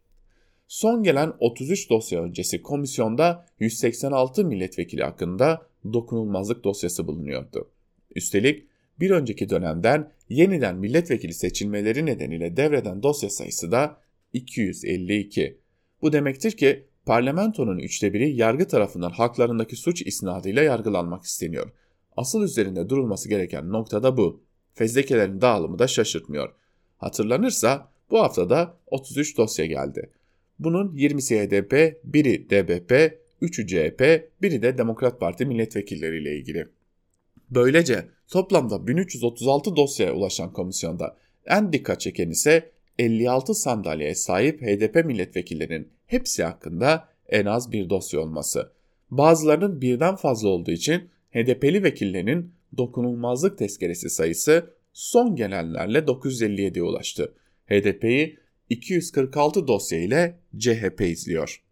B: Son gelen 33 dosya öncesi komisyonda 186 milletvekili hakkında dokunulmazlık dosyası bulunuyordu. Üstelik bir önceki dönemden yeniden milletvekili seçilmeleri nedeniyle devreden dosya sayısı da 252. Bu demektir ki parlamentonun üçte biri yargı tarafından haklarındaki suç isnadıyla yargılanmak isteniyor. Asıl üzerinde durulması gereken nokta da bu. Fezlekelerin dağılımı da şaşırtmıyor. Hatırlanırsa bu haftada 33 dosya geldi. Bunun 20'si HDP, biri DBP, 3'ü CHP, biri de Demokrat Parti milletvekilleriyle ilgili. Böylece toplamda 1336 dosyaya ulaşan komisyonda en dikkat çeken ise 56 sandalyeye sahip HDP milletvekillerinin hepsi hakkında en az bir dosya olması. Bazılarının birden fazla olduğu için HDP'li vekillerinin dokunulmazlık tezkeresi sayısı son gelenlerle 957'ye ulaştı. HDP'yi 246 dosya ile CHP izliyor.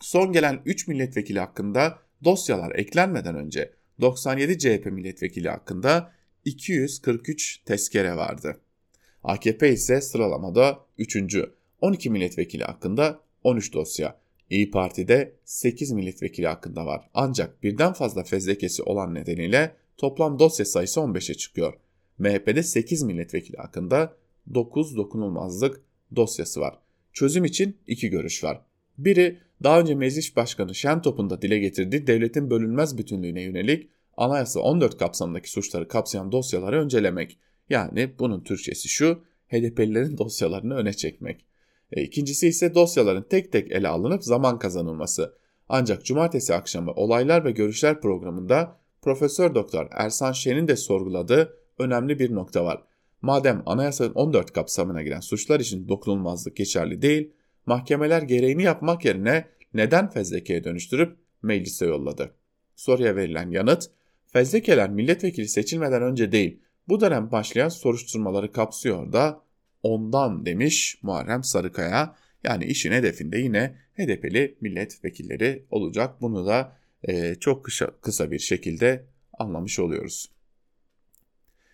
B: Son gelen 3 milletvekili hakkında dosyalar eklenmeden önce 97 CHP milletvekili hakkında 243 tezkere vardı. AKP ise sıralamada 3. 12 milletvekili hakkında 13 dosya. İyi Parti'de 8 milletvekili hakkında var. Ancak birden fazla fezlekesi olan nedeniyle toplam dosya sayısı 15'e çıkıyor. MHP'de 8 milletvekili hakkında 9 dokunulmazlık dosyası var. Çözüm için iki görüş var. Biri daha önce Meclis Başkanı Şentop'un da dile getirdiği devletin bölünmez bütünlüğüne yönelik Anayasa 14 kapsamındaki suçları kapsayan dosyaları öncelemek. Yani bunun Türkçesi şu, HDP'lilerin dosyalarını öne çekmek. E, ikincisi ise dosyaların tek tek ele alınıp zaman kazanılması. Ancak cumartesi akşamı olaylar ve görüşler programında Profesör Doktor Ersan Şen'in de sorguladığı önemli bir nokta var. Madem anayasanın 14 kapsamına giren suçlar için dokunulmazlık geçerli değil, mahkemeler gereğini yapmak yerine neden fezlekeye dönüştürüp meclise yolladı? Soruya verilen yanıt, fezlekeler milletvekili seçilmeden önce değil, bu dönem başlayan soruşturmaları kapsıyor da ondan demiş Muharrem Sarıkaya. Yani işin hedefinde yine HDP'li milletvekilleri olacak. Bunu da e, çok kısa, kısa bir şekilde anlamış oluyoruz.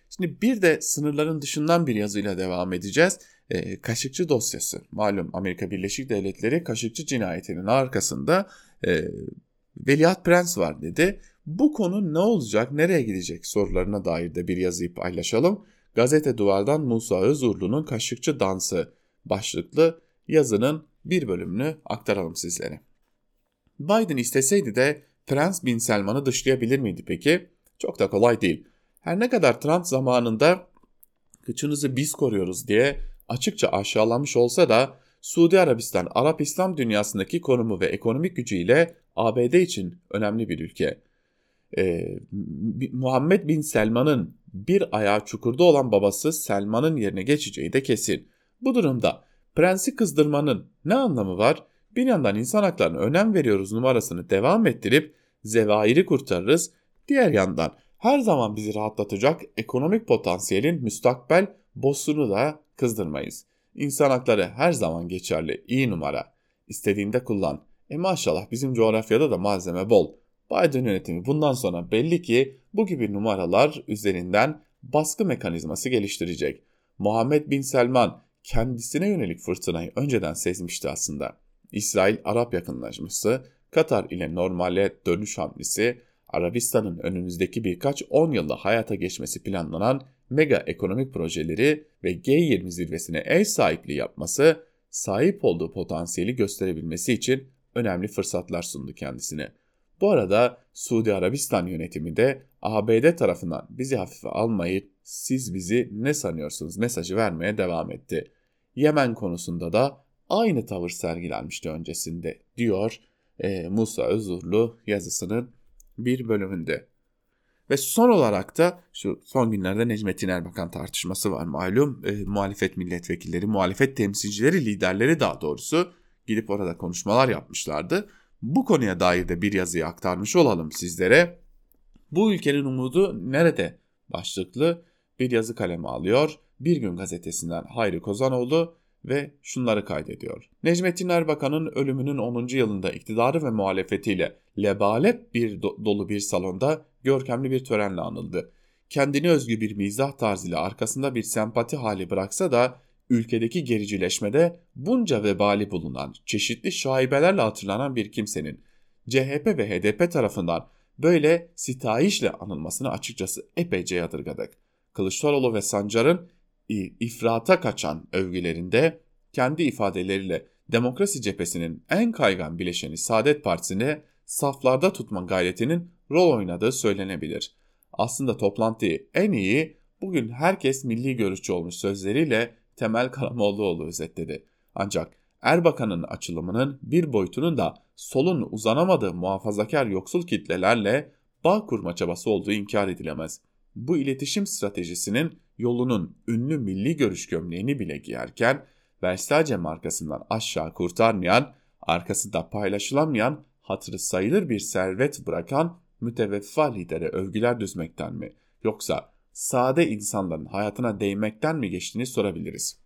B: Şimdi bir de sınırların dışından bir yazıyla devam edeceğiz. E, Kaşıkçı dosyası. Malum Amerika Birleşik Devletleri Kaşıkçı cinayetinin arkasında e, Veliaht Prens var dedi. Bu konu ne olacak, nereye gidecek sorularına dair de bir yazıyı paylaşalım. Gazete Duvar'dan Musa Özurlu'nun Kaşıkçı Dansı başlıklı yazının bir bölümünü aktaralım sizlere. Biden isteseydi de Prens Bin Selman'ı dışlayabilir miydi peki? Çok da kolay değil. Her ne kadar Trump zamanında kıçınızı biz koruyoruz diye açıkça aşağılamış olsa da Suudi Arabistan Arap İslam dünyasındaki konumu ve ekonomik gücüyle ABD için önemli bir ülke. E, Muhammed bin Selman'ın bir ayağı çukurda olan babası Selman'ın yerine geçeceği de kesin. Bu durumda prensi kızdırmanın ne anlamı var? Bir yandan insan haklarına önem veriyoruz numarasını devam ettirip zevairi kurtarırız. Diğer yandan her zaman bizi rahatlatacak ekonomik potansiyelin müstakbel bossunu da kızdırmayız. İnsan hakları her zaman geçerli, iyi numara. İstediğinde kullan. E maşallah bizim coğrafyada da malzeme bol. Biden yönetimi bundan sonra belli ki bu gibi numaralar üzerinden baskı mekanizması geliştirecek. Muhammed Bin Selman kendisine yönelik fırtınayı önceden sezmişti aslında. İsrail-Arap yakınlaşması, Katar ile normale dönüş hamlesi, Arabistan'ın önümüzdeki birkaç 10 yılda hayata geçmesi planlanan mega ekonomik projeleri ve G20 zirvesine ev sahipliği yapması, sahip olduğu potansiyeli gösterebilmesi için önemli fırsatlar sundu kendisine. Bu arada Suudi Arabistan yönetimi de ABD tarafından bizi hafife almayıp siz bizi ne sanıyorsunuz mesajı vermeye devam etti. Yemen konusunda da aynı tavır sergilenmişti öncesinde diyor e, Musa Özurlu yazısının bir bölümünde. Ve son olarak da şu son günlerde Necmettin Erbakan tartışması var malum. E, muhalefet milletvekilleri, muhalefet temsilcileri, liderleri daha doğrusu gidip orada konuşmalar yapmışlardı. Bu konuya dair de bir yazıyı aktarmış olalım sizlere. Bu ülkenin umudu nerede? Başlıklı bir yazı kaleme alıyor. Bir Gün gazetesinden Hayri Kozanoğlu ve şunları kaydediyor. Necmettin Erbakan'ın ölümünün 10. yılında iktidarı ve muhalefetiyle lebalet bir do- dolu bir salonda görkemli bir törenle anıldı. Kendini özgü bir mizah tarzıyla arkasında bir sempati hali bıraksa da ülkedeki gericileşmede bunca vebali bulunan, çeşitli şaibelerle hatırlanan bir kimsenin CHP ve HDP tarafından böyle sitayişle anılmasını açıkçası epeyce yadırgadık. Kılıçdaroğlu ve Sancar'ın ifrata kaçan övgülerinde kendi ifadeleriyle demokrasi cephesinin en kaygan bileşeni Saadet Partisi'ne saflarda tutma gayretinin rol oynadığı söylenebilir. Aslında toplantıyı en iyi bugün herkes milli görüşçü olmuş sözleriyle Temel Karamollaoğlu özetledi. Ancak Erbakan'ın açılımının bir boyutunun da solun uzanamadığı muhafazakar yoksul kitlelerle bağ kurma çabası olduğu inkar edilemez. Bu iletişim stratejisinin yolunun ünlü milli görüş gömleğini bile giyerken Versace markasından aşağı kurtarmayan, arkası da paylaşılamayan, hatırı sayılır bir servet bırakan müteveffa lidere övgüler düzmekten mi yoksa sade insanların hayatına değmekten mi geçtiğini sorabiliriz.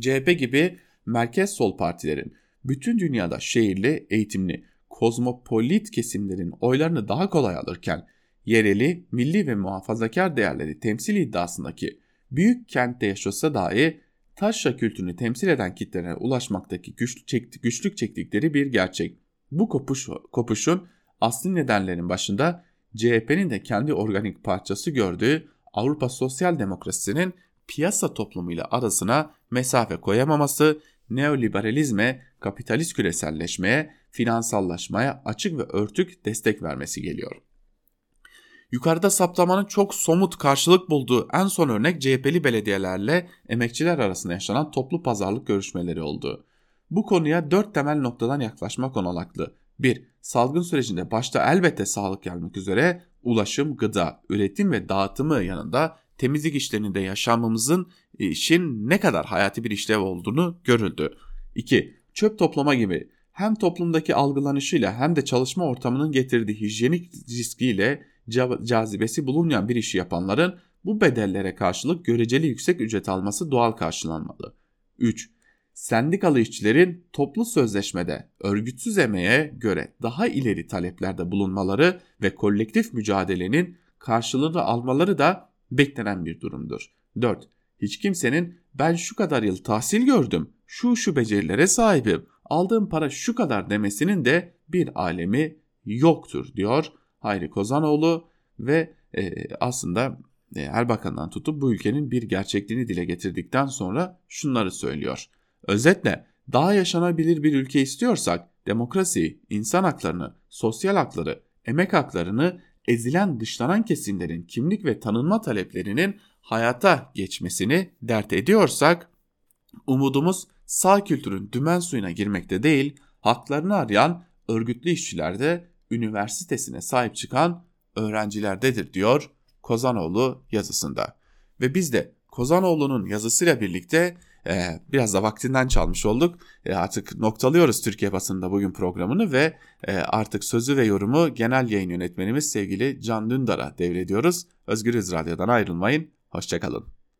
B: CHP gibi merkez sol partilerin bütün dünyada şehirli, eğitimli, kozmopolit kesimlerin oylarını daha kolay alırken yereli, milli ve muhafazakar değerleri temsil iddiasındaki büyük kentte yaşasa dahi taşra kültürünü temsil eden kitlere ulaşmaktaki güçlük, çekti, çektikleri bir gerçek. Bu kopuş, kopuşun asli nedenlerin başında CHP'nin de kendi organik parçası gördüğü Avrupa Sosyal Demokrasisi'nin piyasa toplumuyla arasına mesafe koyamaması, neoliberalizme, kapitalist küreselleşmeye, finansallaşmaya açık ve örtük destek vermesi geliyor. Yukarıda saptamanın çok somut karşılık bulduğu en son örnek CHP'li belediyelerle emekçiler arasında yaşanan toplu pazarlık görüşmeleri oldu. Bu konuya dört temel noktadan yaklaşmak onalaklı. 1. Salgın sürecinde başta elbette sağlık gelmek üzere ulaşım, gıda, üretim ve dağıtımı yanında temizlik işlerinde yaşamımızın işin ne kadar hayati bir işlev olduğunu görüldü. 2. Çöp toplama gibi hem toplumdaki algılanışıyla hem de çalışma ortamının getirdiği hijyenik riskiyle cazibesi bulunmayan bir işi yapanların bu bedellere karşılık göreceli yüksek ücret alması doğal karşılanmalı. 3. Sendikalı işçilerin toplu sözleşmede örgütsüz emeğe göre daha ileri taleplerde bulunmaları ve kolektif mücadelenin karşılığını almaları da beklenen bir durumdur. 4. Hiç kimsenin ben şu kadar yıl tahsil gördüm, şu şu becerilere sahibim, aldığım para şu kadar demesinin de bir alemi yoktur diyor Hayri Kozanoğlu ve e, aslında e, Erbakan'dan tutup bu ülkenin bir gerçekliğini dile getirdikten sonra şunları söylüyor. Özetle daha yaşanabilir bir ülke istiyorsak demokrasi, insan haklarını, sosyal hakları, emek haklarını ezilen dışlanan kesimlerin kimlik ve tanınma taleplerinin hayata geçmesini dert ediyorsak umudumuz sağ kültürün dümen suyuna girmekte değil, haklarını arayan örgütlü işçilerde üniversitesine sahip çıkan öğrencilerdedir diyor Kozanoğlu yazısında. Ve biz de Kozanoğlu'nun yazısıyla birlikte e, biraz da vaktinden çalmış olduk. E, artık noktalıyoruz Türkiye basında bugün programını ve e, artık sözü ve yorumu genel yayın yönetmenimiz sevgili Can Dündar'a devrediyoruz. Özgürüz Radyo'dan ayrılmayın. Hoşçakalın.